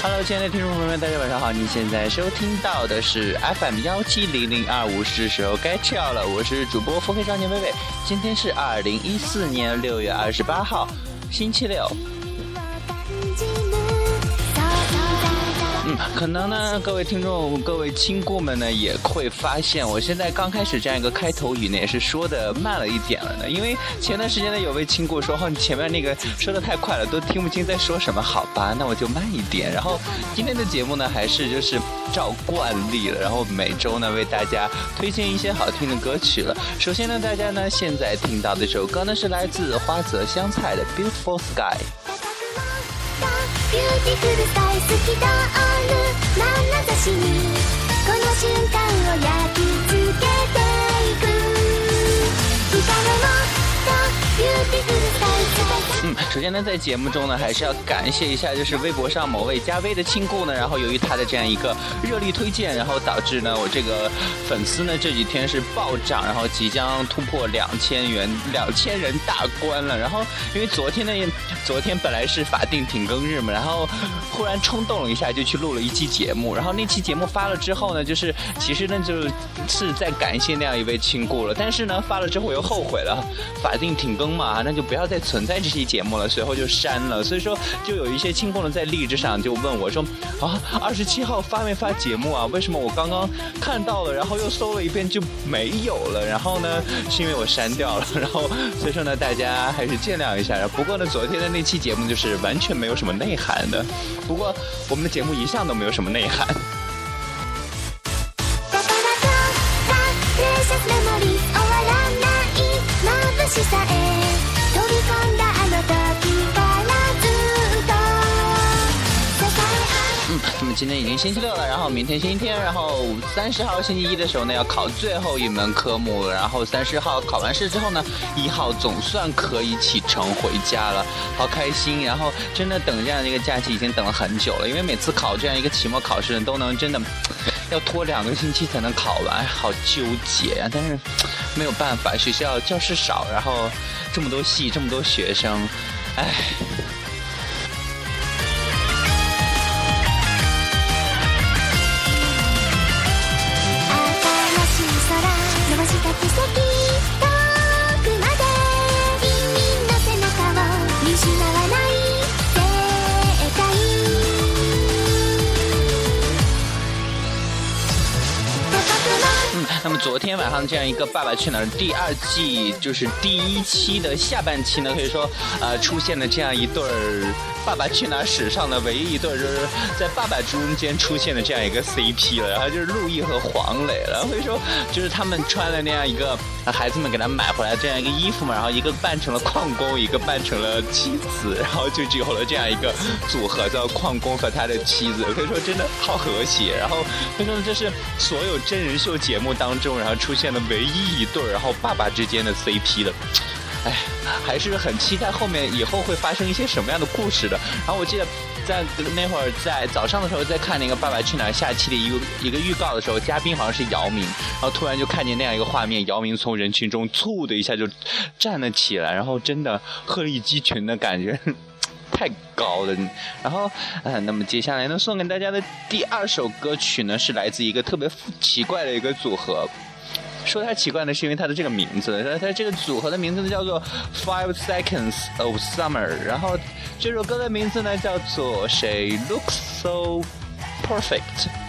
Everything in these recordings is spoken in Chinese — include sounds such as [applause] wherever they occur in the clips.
Hello，亲爱的听众朋友们，大家晚上好！你现在收听到的是 FM 幺七零零二五，是时候该跳了。我是主播腹黑少年微微，今天是二零一四年六月二十八号，星期六。嗯，可能呢，各位听众、各位亲故们呢，也会发现我现在刚开始这样一个开头语呢，也是说的慢了一点了呢。因为前段时间呢，有位亲故说：“哦，你前面那个说的太快了，都听不清在说什么。”好吧，那我就慢一点。然后今天的节目呢，还是就是照惯例了，然后每周呢为大家推荐一些好听的歌曲了。首先呢，大家呢现在听到的这首歌呢，是来自花泽香菜的《Beautiful Sky》。ビューティフルさえ透き通る 眼差しにこの瞬間を焼き付けていく。光も嗯，首先呢，在节目中呢，还是要感谢一下，就是微博上某位加微的亲故呢，然后由于他的这样一个热力推荐，然后导致呢，我这个粉丝呢这几天是暴涨，然后即将突破两千元两千人大关了。然后因为昨天呢，昨天本来是法定停更日嘛，然后忽然冲动了一下，就去录了一期节目。然后那期节目发了之后呢，就是其实呢就是在感谢那样一位亲故了，但是呢发了之后我又后悔了，法定停更嘛，啊那就不要再存在这期。节目了，随后就删了。所以说，就有一些亲朋呢在荔枝上就问我说：“啊，二十七号发没发节目啊？为什么我刚刚看到了，然后又搜了一遍就没有了？然后呢，是因为我删掉了。[laughs] 然后所以说呢，大家还是见谅一下。不过呢，昨天的那期节目就是完全没有什么内涵的。不过我们的节目一向都没有什么内涵。”今天已经星期六了，然后明天星期天，然后三十号星期一的时候呢，要考最后一门科目，然后三十号考完试之后呢，一号总算可以启程回家了，好开心！然后真的等这样一个假期已经等了很久了，因为每次考这样一个期末考试都能真的要拖两个星期才能考完，好纠结呀！但是没有办法，学校教室少，然后这么多系，这么多学生，唉。那么昨天晚上这样一个《爸爸去哪儿》第二季就是第一期的下半期呢，可以说，呃，出现了这样一对儿。《爸爸去哪儿》史上的唯一一对，就是在爸爸中间出现的这样一个 CP 了，然后就是陆毅和黄磊了。所以说，就是他们穿了那样一个孩子们给他买回来这样一个衣服嘛，然后一个扮成了矿工，一个扮成了妻子，然后就只有了这样一个组合，叫矿工和他的妻子。可以说真的好和谐。然后可以说这是所有真人秀节目当中，然后出现的唯一一对，然后爸爸之间的 CP 的。哎，还是很期待后面以后会发生一些什么样的故事的。然后我记得在那会儿在早上的时候在看那个《爸爸去哪儿》下期的一个一个预告的时候，嘉宾好像是姚明，然后突然就看见那样一个画面，姚明从人群中猝的一下就站了起来，然后真的鹤立鸡群的感觉太高了。然后，嗯，那么接下来呢，送给大家的第二首歌曲呢，是来自一个特别奇怪的一个组合。说它奇怪呢，是因为它的这个名字，它它这个组合的名字呢叫做 Five Seconds of Summer，然后这首歌的名字呢叫做谁 Looks So Perfect。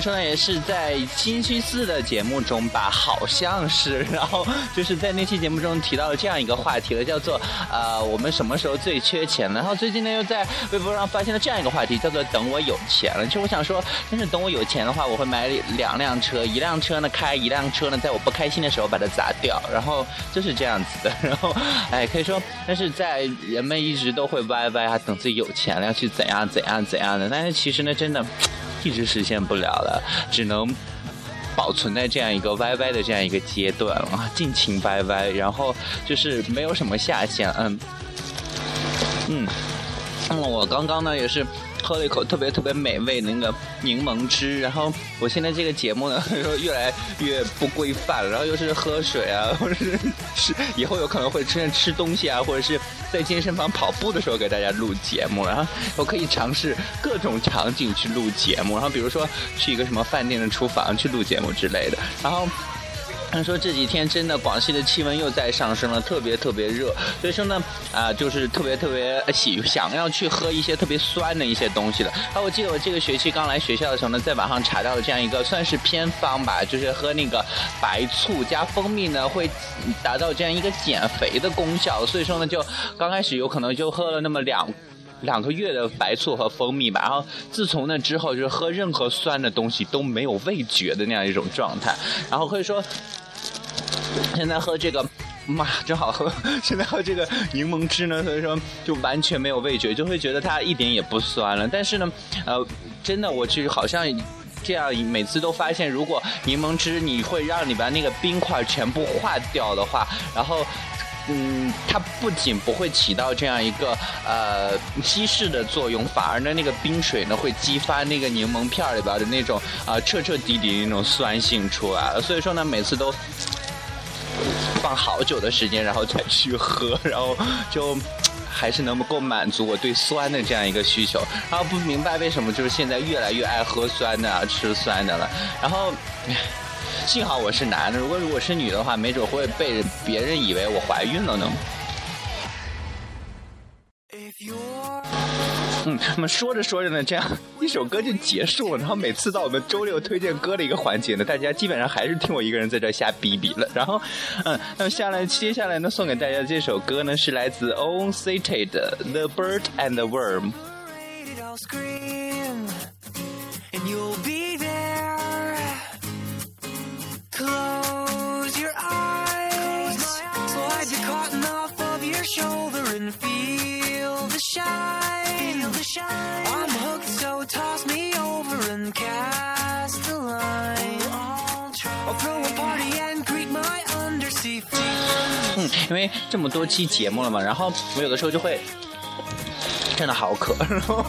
说呢，也是在星期四的节目中吧，好像是，然后就是在那期节目中提到了这样一个话题了，叫做呃，我们什么时候最缺钱？然后最近呢，又在微博上发现了这样一个话题，叫做等我有钱了。其实我想说，但是等我有钱的话，我会买两辆车，一辆车呢开，一辆车呢在我不开心的时候把它砸掉，然后就是这样子的。[laughs] 然后，哎，可以说，但是在人们一直都会歪歪啊，等自己有钱了要去怎样怎样怎样的，但是其实呢，真的。一直实现不了了，只能保存在这样一个歪歪的这样一个阶段啊，尽情歪歪，然后就是没有什么下限，嗯，嗯，那么我刚刚呢也是。喝了一口特别特别美味的那个柠檬汁，然后我现在这个节目呢，越 [laughs] 来越不规范了，然后又是喝水啊，或者是吃，以后有可能会出现吃东西啊，或者是在健身房跑步的时候给大家录节目，然后我可以尝试各种场景去录节目，然后比如说去一个什么饭店的厨房去录节目之类的，然后。他说这几天真的广西的气温又在上升了，特别特别热，所以说呢，啊，就是特别特别喜想要去喝一些特别酸的一些东西的。啊，我记得我这个学期刚来学校的时候呢，在网上查到了这样一个算是偏方吧，就是喝那个白醋加蜂蜜呢，会达到这样一个减肥的功效。所以说呢，就刚开始有可能就喝了那么两两个月的白醋和蜂蜜吧。然后自从那之后，就是喝任何酸的东西都没有味觉的那样一种状态。然后可以说。现在喝这个，妈真好喝！现在喝这个柠檬汁呢，所以说就完全没有味觉，就会觉得它一点也不酸了。但是呢，呃，真的，我其实好像这样每次都发现，如果柠檬汁你会让里边那个冰块全部化掉的话，然后，嗯，它不仅不会起到这样一个呃稀释的作用，反而呢那个冰水呢会激发那个柠檬片里边的那种啊彻彻底底那种酸性出来了。所以说呢，每次都。放好久的时间，然后再去喝，然后就还是能够满足我对酸的这样一个需求。然后不明白为什么就是现在越来越爱喝酸的、啊吃酸的了。然后幸好我是男的，如果如果是女的话，没准会被别人以为我怀孕了呢。嗯，那么说着说着呢，这样一首歌就结束了。然后每次到我们周六推荐歌的一个环节呢，大家基本上还是听我一个人在这瞎逼逼了。然后，嗯，那么下来接下来呢，送给大家这首歌呢，是来自 Own City 的《The Bird and the Worm》。嗯，因为这么多期节目了嘛，然后我有的时候就会。真的好渴，然后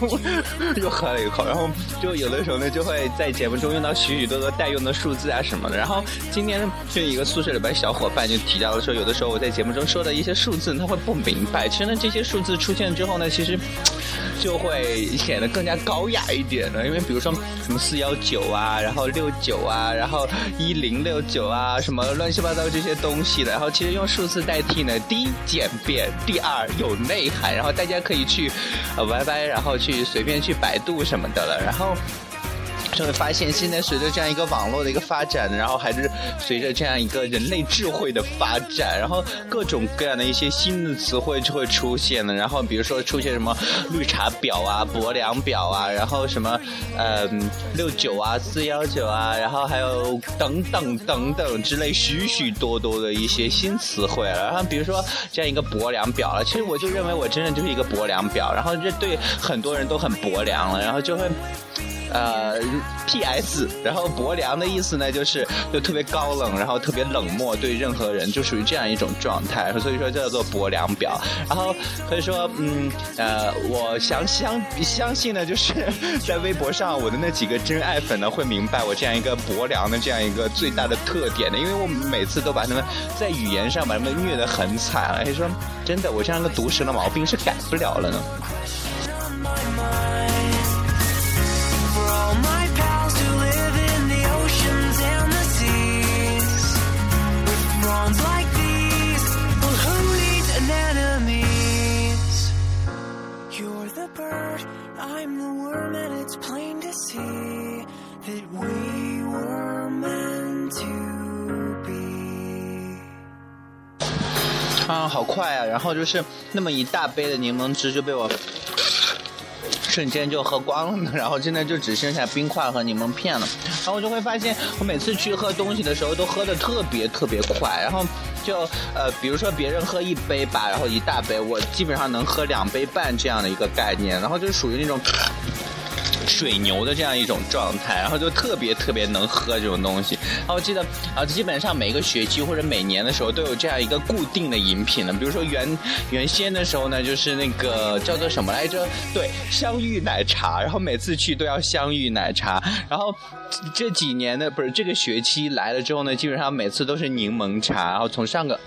又喝了一口，然后就有的时候呢，就会在节目中用到许许多多代用的数字啊什么的。然后今天就一个宿舍里边小伙伴就提到说，有的时候我在节目中说的一些数字，他会不明白。其实呢，这些数字出现之后呢，其实就会显得更加高雅一点了。因为比如说什么四幺九啊，然后六九啊，然后一零六九啊，什么乱七八糟这些东西的。然后其实用数字代替呢，第一简便，第二有内涵。然后大家可以去。呃，Y Y，然后去随便去百度什么的了，然后就会发现，现在随着这样一个网络的一个发展，然后还是随着这样一个人类智慧的发展，然后各种各样的一些新的词汇就会出现了。然后比如说出现什么绿茶婊啊、薄凉婊啊，然后什么呃六九啊、四幺九啊，然后还有等等等等之类许许多多的一些新词汇了。然后比如说这样一个薄凉婊了，其实我就认为我真的就是一个薄凉婊，然后这对很多人都很薄凉了，然后就会。呃，P.S. 然后薄凉的意思呢，就是就特别高冷，然后特别冷漠，对任何人就属于这样一种状态，所以说叫做薄凉婊。然后可以说，嗯，呃，我相相相信呢，就是在微博上我的那几个真爱粉呢，会明白我这样一个薄凉的这样一个最大的特点的，因为我每次都把他们在语言上把他们虐得很惨，而且说真的，我这样一个毒舌的毛病是改不了了呢。快啊！然后就是那么一大杯的柠檬汁就被我瞬间就喝光了，然后现在就只剩下冰块和柠檬片了。然后我就会发现，我每次去喝东西的时候都喝的特别特别快，然后就呃，比如说别人喝一杯吧，然后一大杯，我基本上能喝两杯半这样的一个概念，然后就属于那种。水牛的这样一种状态，然后就特别特别能喝这种东西。然后我记得啊，基本上每个学期或者每年的时候都有这样一个固定的饮品呢。比如说原原先的时候呢，就是那个叫做什么来着？对，香芋奶茶。然后每次去都要香芋奶茶。然后这几年的不是这个学期来了之后呢，基本上每次都是柠檬茶。然后从上个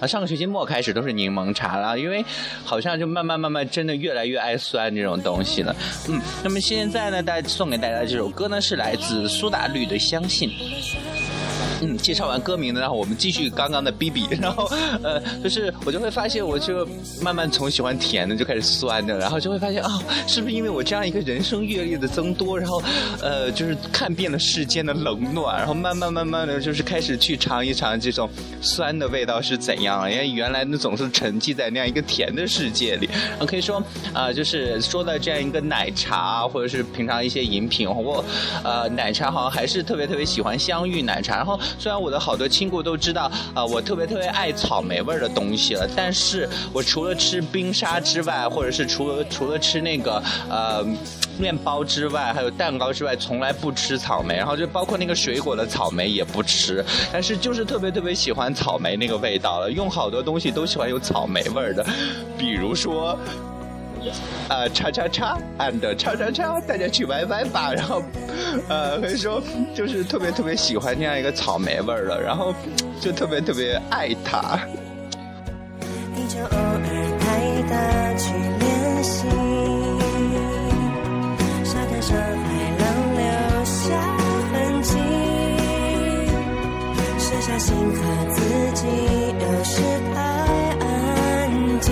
啊上个学期末开始都是柠檬茶了，因为好像就慢慢慢慢真的越来越爱酸这种东西了。嗯，那么现在。呢带，送给大家这首歌呢，是来自苏打绿的《相信》。嗯，介绍完歌名呢，然后我们继续刚刚的 B B，[laughs] 然后呃，就是我就会发现，我就慢慢从喜欢甜的就开始酸的，然后就会发现啊，是不是因为我这样一个人生阅历的增多，然后呃，就是看遍了世间的冷暖，然后慢慢慢慢的就是开始去尝一尝这种酸的味道是怎样了，因为原来呢总是沉寂在那样一个甜的世界里。可以说啊，就是说到这样一个奶茶，或者是平常一些饮品，我呃奶茶好像还是特别特别喜欢香芋奶茶，然后。虽然我的好多亲故都知道，啊，我特别特别爱草莓味儿的东西了，但是我除了吃冰沙之外，或者是除了除了吃那个呃面包之外，还有蛋糕之外，从来不吃草莓。然后就包括那个水果的草莓也不吃，但是就是特别特别喜欢草莓那个味道了。用好多东西都喜欢有草莓味儿的，比如说。呃，叉叉叉，and 叉叉叉，大家去 YY 吧。然后，呃，可以说就是特别特别喜欢这样一个草莓味儿的，然后就特别特别爱它。沙滩上海浪留下痕迹，剩下心和自己，有时太安静，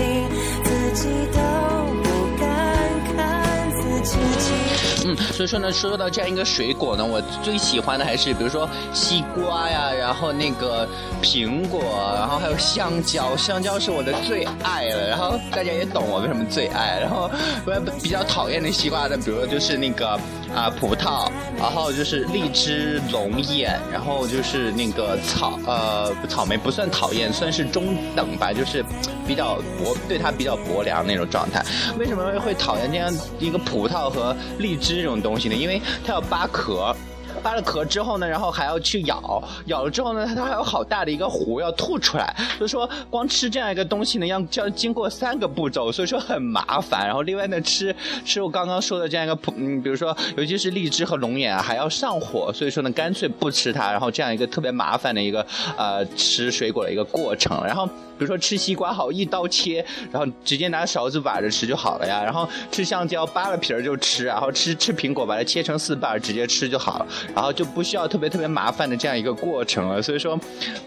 嗯，所以说呢，说到这样一个水果呢，我最喜欢的还是比如说西瓜呀，然后那个苹果，然后还有香蕉，香蕉是我的最爱了。然后大家也懂我为什么最爱。然后我比较讨厌那西瓜的，比如说就是那个啊葡萄，然后就是荔枝、龙眼，然后就是那个草呃草莓不算讨厌，算是中等吧，就是比较薄，对它比较薄凉那种状态。为什么会讨厌这样一个葡萄和荔枝？这种东西呢，因为它要扒壳，扒了壳之后呢，然后还要去咬，咬了之后呢，它还有好大的一个核要吐出来，所以说光吃这样一个东西呢，要就要经过三个步骤，所以说很麻烦。然后另外呢，吃吃我刚刚说的这样一个，嗯，比如说尤其是荔枝和龙眼啊，还要上火，所以说呢，干脆不吃它。然后这样一个特别麻烦的一个呃吃水果的一个过程，然后。比如说吃西瓜好一刀切，然后直接拿勺子挖着吃就好了呀。然后吃香蕉扒了皮儿就吃，然后吃吃苹果把它切成四瓣直接吃就好了，然后就不需要特别特别麻烦的这样一个过程了。所以说，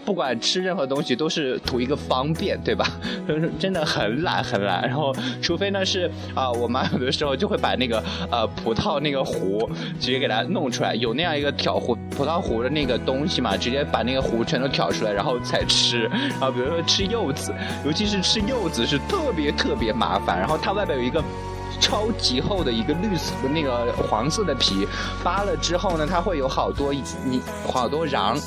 不管吃任何东西都是图一个方便，对吧？就 [laughs] 是真的很懒很懒。然后除非呢是啊，我妈有的时候就会把那个呃葡萄那个核直接给它弄出来，有那样一个挑核葡萄核的那个东西嘛，直接把那个核全都挑出来，然后才吃。然后比如说吃。柚子，尤其是吃柚子是特别特别麻烦。然后它外边有一个超级厚的一个绿色的那个黄色的皮，扒了之后呢，它会有好多你好多瓤，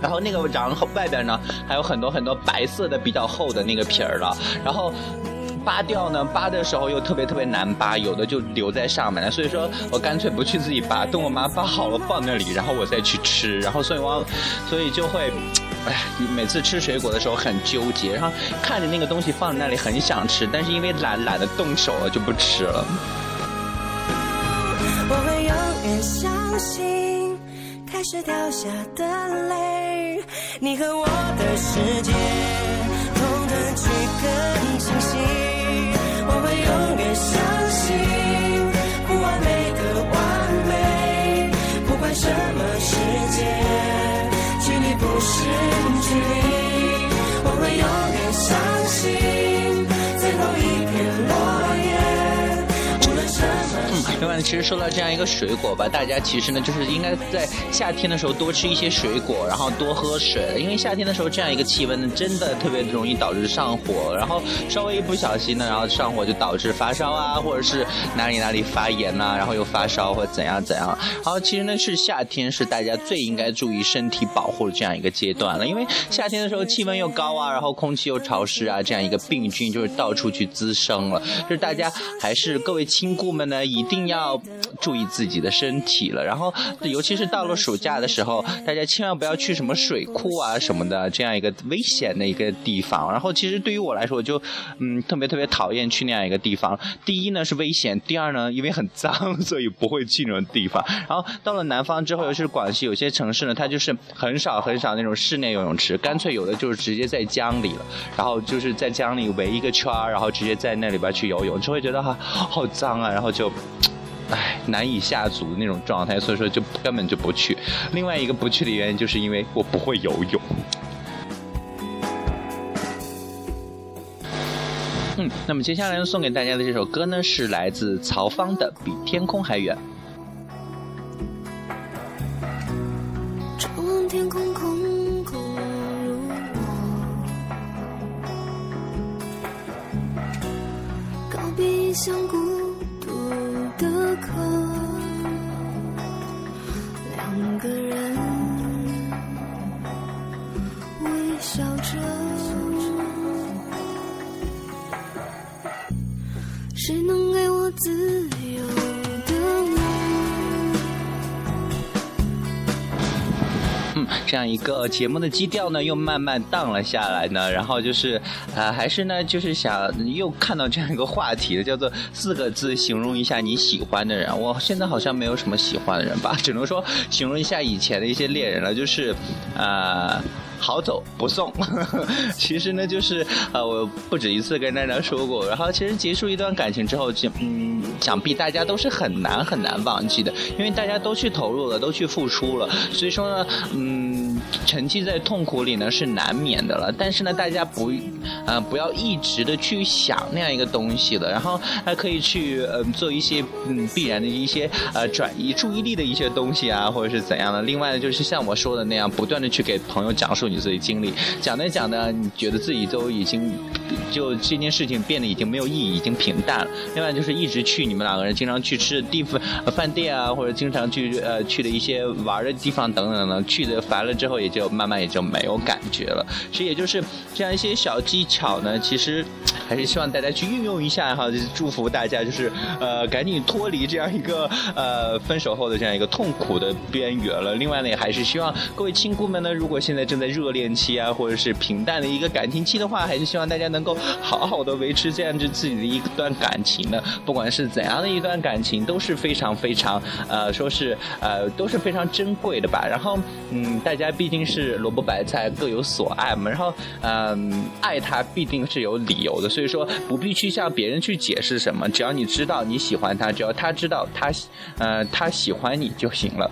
然后那个瓤外边呢还有很多很多白色的比较厚的那个皮儿了。然后扒掉呢，扒的时候又特别特别难扒，有的就留在上面了。所以说我干脆不去自己扒，等我妈扒好了放那里，然后我再去吃。然后所以我所以就会。哎，每次吃水果的时候很纠结，然后看着那个东西放在那里很想吃，但是因为懒懒得动手了就不吃了。我会永远相信，开始掉下的泪，你和我的世界，痛的去更清晰。我会永远相信，不完美的完美，不管什么。不是距离，我会永远相信。另外，其实说到这样一个水果吧，大家其实呢就是应该在夏天的时候多吃一些水果，然后多喝水，因为夏天的时候这样一个气温呢，真的特别容易导致上火，然后稍微一不小心呢，然后上火就导致发烧啊，或者是哪里哪里发炎呐，然后又发烧或怎样怎样。好，其实呢是夏天是大家最应该注意身体保护的这样一个阶段了，因为夏天的时候气温又高啊，然后空气又潮湿啊，这样一个病菌就是到处去滋生了，就是大家还是各位亲故们呢，一定要注意自己的身体了。然后尤其是到了暑假的时候，大家千万不要去什么水库啊什么的这样一个危险的一个地方。然后其实对于我来说，我就嗯特别特别讨厌去那样一个地方。第一呢是危险，第二呢因为很脏，所以不会去那种地方。然后到了南方之后，尤其是广西有些城市呢，它就是很少很少那种室内游泳池，干脆有的就是直接在江里了，然后就是在江里围一个圈儿，然后直接在那里边去游泳，就会觉得哈好脏啊，然后就，[tsk] 唉难以下足的那种状态，所以说就根本就不去。另外一个不去的原因就是因为我不会游泳。嗯，那么接下来，送给大家的这首歌呢，是来自曹芳的《比天空还远》。这样一个节目的基调呢，又慢慢荡了下来呢。然后就是，呃，还是呢，就是想又看到这样一个话题，叫做四个字形容一下你喜欢的人。我现在好像没有什么喜欢的人吧，只能说形容一下以前的一些恋人了，就是，呃。好走不送，[laughs] 其实呢，就是呃，我不止一次跟大家说过，然后其实结束一段感情之后，就嗯，想必大家都是很难很难忘记的，因为大家都去投入了，都去付出了，所以说呢，嗯，沉寂在痛苦里呢是难免的了。但是呢，大家不，呃，不要一直的去想那样一个东西了，然后还可以去呃做一些嗯必然的一些呃转移注意力的一些东西啊，或者是怎样的。另外呢，就是像我说的那样，不断的去给朋友讲述你自己经历，讲着讲着，你觉得自己都已经就这件事情变得已经没有意义，已经平淡了。另外就是一直去你们两个人经常去吃的地方、饭店啊，或者经常去呃去的一些玩的地方等等等，去的烦了之后，也就慢慢也就没有感觉了。其实也就是这样一些小技巧呢，其实还是希望大家去运用一下哈，就是祝福大家就是呃赶紧脱离这样一个呃分手后的这样一个痛苦的边缘了。另外呢，也还是希望各位亲姑们呢，如果现在正在热恋期啊，或者是平淡的一个感情期的话，还是希望大家能够好好的维持这样子自己的一段感情呢。不管是怎样的一段感情，都是非常非常呃，说是呃都是非常珍贵的吧。然后嗯，大家毕竟是萝卜白菜各有所爱嘛，然后嗯、爱他必定是有理由的，所以说不必去向别人去解释什么，只要你知道你喜欢他，只要他知道他呃他喜欢你就行了。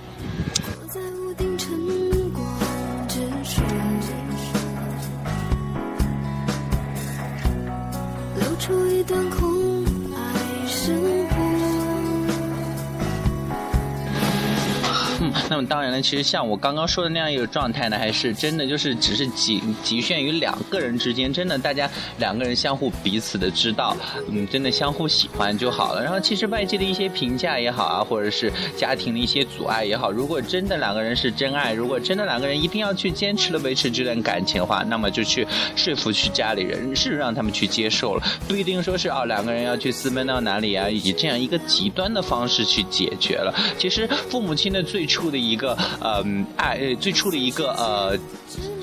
那，其实像我刚刚说的那样一个状态呢，还是真的就是只是仅局限于两个人之间，真的大家两个人相互彼此的知道，嗯，真的相互喜欢就好了。然后其实外界的一些评价也好啊，或者是家庭的一些阻碍也好，如果真的两个人是真爱，如果真的两个人一定要去坚持的维持这段感情的话，那么就去说服去家里人，是让他们去接受了，不一定说是啊两个人要去私奔到哪里啊，以这样一个极端的方式去解决了。其实父母亲的最初的一个呃爱，最初的一个呃。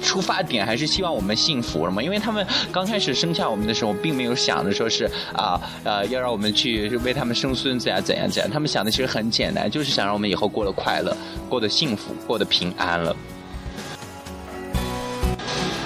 出发点还是希望我们幸福了嘛，因为他们刚开始生下我们的时候，并没有想着说是啊呃要让我们去为他们生孙子呀怎样怎样，他们想的其实很简单，就是想让我们以后过得快乐，过得幸福，过得平安了。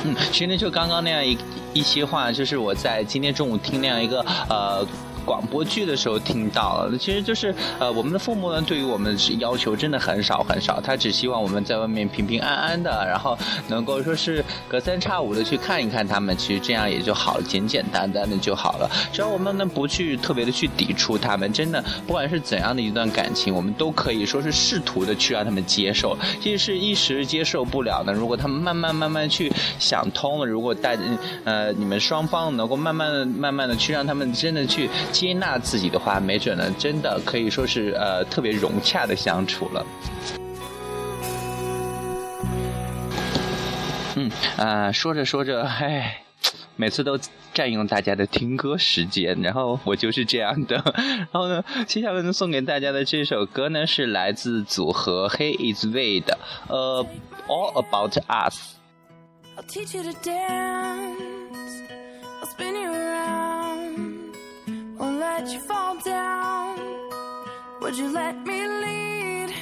嗯，其实，就刚刚那样一一些话，就是我在今天中午听那样一个呃广播剧的时候听到了。其实就是呃，我们的父母呢，对于我们要求真的很少很少，他只希望我们在外面平平安安的，然后能够说是隔三差五的去看一看他们，其实这样也就好了，简简单单的就好了。只要我们呢不去特别的去抵触他们，真的不管是怎样的一段感情，我们都可以说是试图的去让他们接受。即使是一时接受不了呢，如果他们慢慢慢慢去想通了，如果带呃你们双方能够慢慢的慢慢的去让他们真的去接纳自己的话，没准呢真的可以说是呃特别融洽的相处了。嗯啊，说着说着，唉。每次都占用大家的听歌时间，然后我就是这样的。然后呢，接下来呢送给大家的这首歌呢是来自组合 He Is Way 的呃 All About Us。I'll teach you to dance. Let you fall down. Would you let me lead?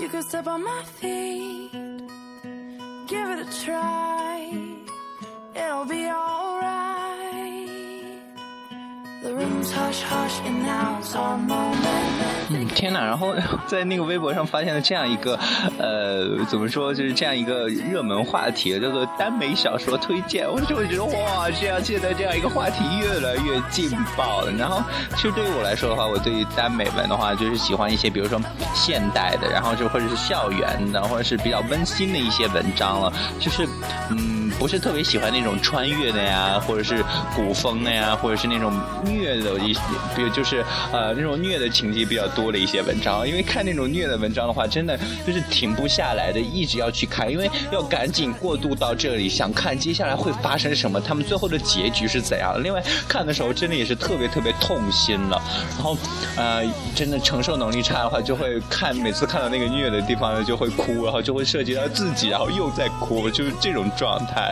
You could step on my feet. Give it a try. It'll be alright. The room's hush hush and now it's our moment. 嗯，天哪！然后 [laughs] 在那个微博上发现了这样一个，呃，怎么说，就是这样一个热门话题，叫做耽美小说推荐。我就会觉得哇，这样现在这样一个话题越来越劲爆了。然后，其实对于我来说的话，我对于耽美文的话，就是喜欢一些，比如说现代的，然后就或者是校园的，或者是比较温馨的一些文章了。就是，嗯，不是特别喜欢那种穿越的呀，或者是古风的呀，或者是那种虐的一，比如就是呃那种虐的情节比较多的一些文章。因为看那种虐的文章的话，真的就是停不下来的，一直要去看，因为要赶紧过渡到这里，想看接下来会发生什么，他们最后的结局是怎样的。另外看的时候真的也是特别特别痛心了，然后呃真的承受能力差的话，就会看每次看到那个虐的地方呢就会哭，然后就会涉及到自己，然后又在哭，就是这种状态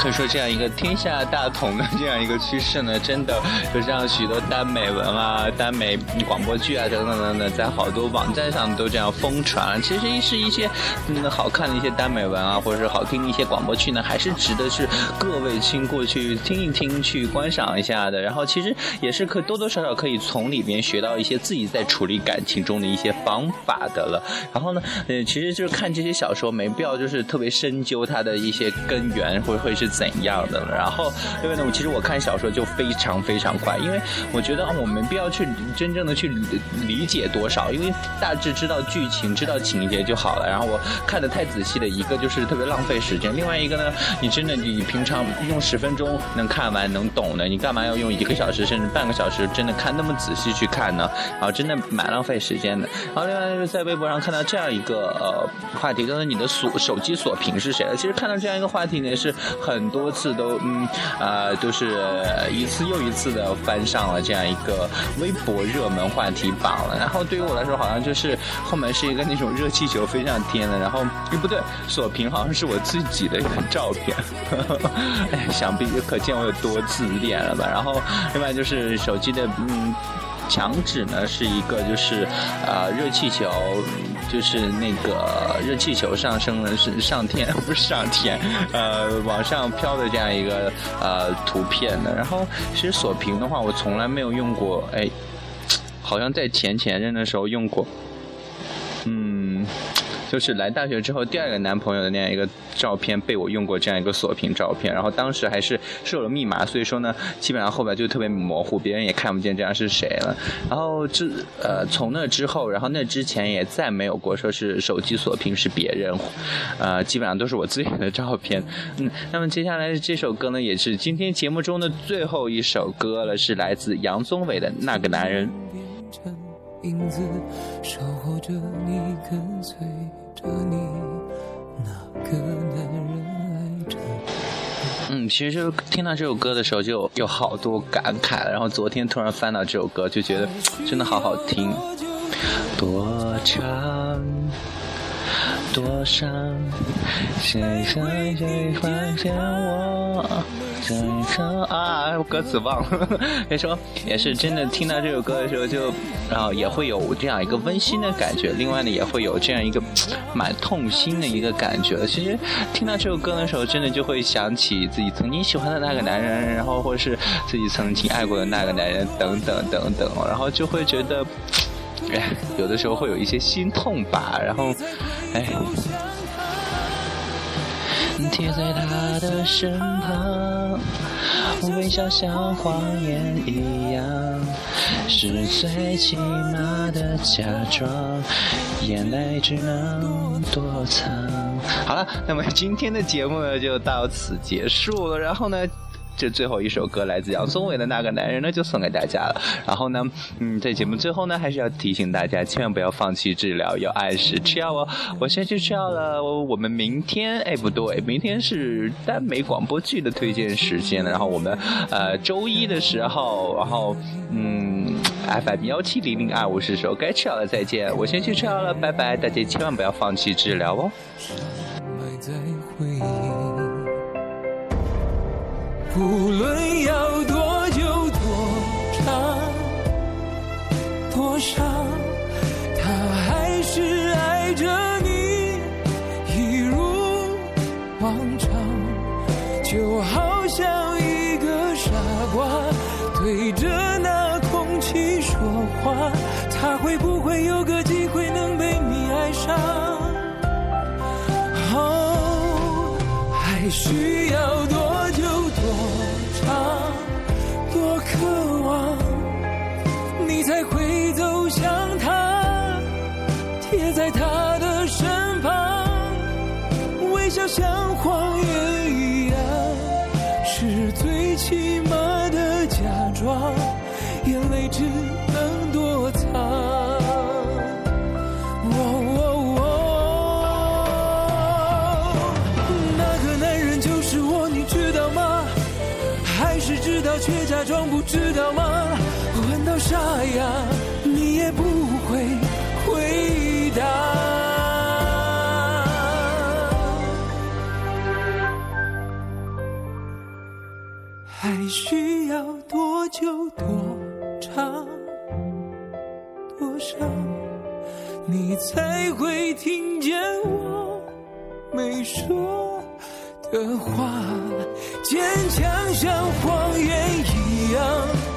可以说这样一个天下大同的这样一个趋势呢，真的就让许多耽美文啊、耽美广播剧啊等等等等，在好多网站上都这样疯传。其实是一些嗯好看的一些耽美文啊，或者是好听的一些广播剧呢，还是值得是各位亲过去听一听、去观赏一下的。然后其实也是可多多少少可以从里边学到一些自己在处理感情中的一些方法的了。然后呢，呃，其实就是看这些小说没必要就是特别深究它的一些根源会会是怎样的了。然后因为呢，我其实我看小说就非常非常快，因为我觉得啊我没必要去真正的去理理解多少，因为大致知道剧情、知道情节就好了。然后我看的太仔细的一个就是特别浪费时间，另外一个呢，你真的你平常用十分钟能看完能懂的，你干嘛要用一个小时甚至半个小时真的看那么仔细去看呢？然后真的蛮浪费时间的。然后另外就是在微博上看到这样一个呃话题，就是你的锁手机锁屏是谁了？其实看到这样一个话题呢，是很很多次都嗯啊、都是一次又一次的翻上了这样一个微博热门话题榜了。然后对于我来说，好像就是后面是一个那种热气球飞上天了，然后哎不对，锁屏好像是我自己的一个照片，[laughs] 哎，想必可见我有多自恋了吧。然后另外就是手机的嗯。墙纸呢是一个就是呃热气球，就是那个热气球上升的是上天不是上天，呃往上飘的这样一个呃图片的。然后其实锁屏的话，我从来没有用过，哎，好像在前前任的时候用过，嗯。就是来大学之后第二个男朋友的那样一个照片被我用过这样一个锁屏照片，然后当时还是设了密码，所以说呢，基本上后边就特别模糊，别人也看不见这样是谁了。然后这呃从那之后，然后那之前也再没有过说是手机锁屏是别人，呃基本上都是我自己的照片。嗯，那么接下来这首歌呢，也是今天节目中的最后一首歌了，是来自杨宗纬的那个男人。影子，守候着你，跟随着你，那个男人爱着。嗯，其实就是听到这首歌的时候，就有好多感慨。然后昨天突然翻到这首歌，就觉得真的好好听。多长，多伤，谁谁谁发现我啊，歌词忘了。别 [laughs] 说，也是真的听到这首歌的时候，就然后也会有这样一个温馨的感觉。另外呢，也会有这样一个蛮痛心的一个感觉。其实听到这首歌的时候，真的就会想起自己曾经喜欢的那个男人，然后或是自己曾经爱过的那个男人，等等等等，然后就会觉得，哎，有的时候会有一些心痛吧。然后，哎。贴在他的身旁，微笑像谎言一样，是最起码的假装，眼泪只能躲藏。好了，那么今天的节目呢就到此结束了。然后呢？这最后一首歌来自杨宗纬的那个男人呢，就送给大家了。然后呢，嗯，在节目最后呢，还是要提醒大家，千万不要放弃治疗，要按时吃药哦。我先去吃药了，我们明天，哎，不对，明天是耽美广播剧的推荐时间。然后我们呃周一的时候，然后嗯，FM 幺七零零二五是说该吃药了，再见。我先去吃药了，拜拜，大家千万不要放弃治疗哦。埋在回忆无论要多久多长多伤，他还是爱着你，一如往常，就好像一个傻瓜对着那空气说话，他会不会有个机会能被你爱上？哦，还需你说的话？坚强像谎言一样。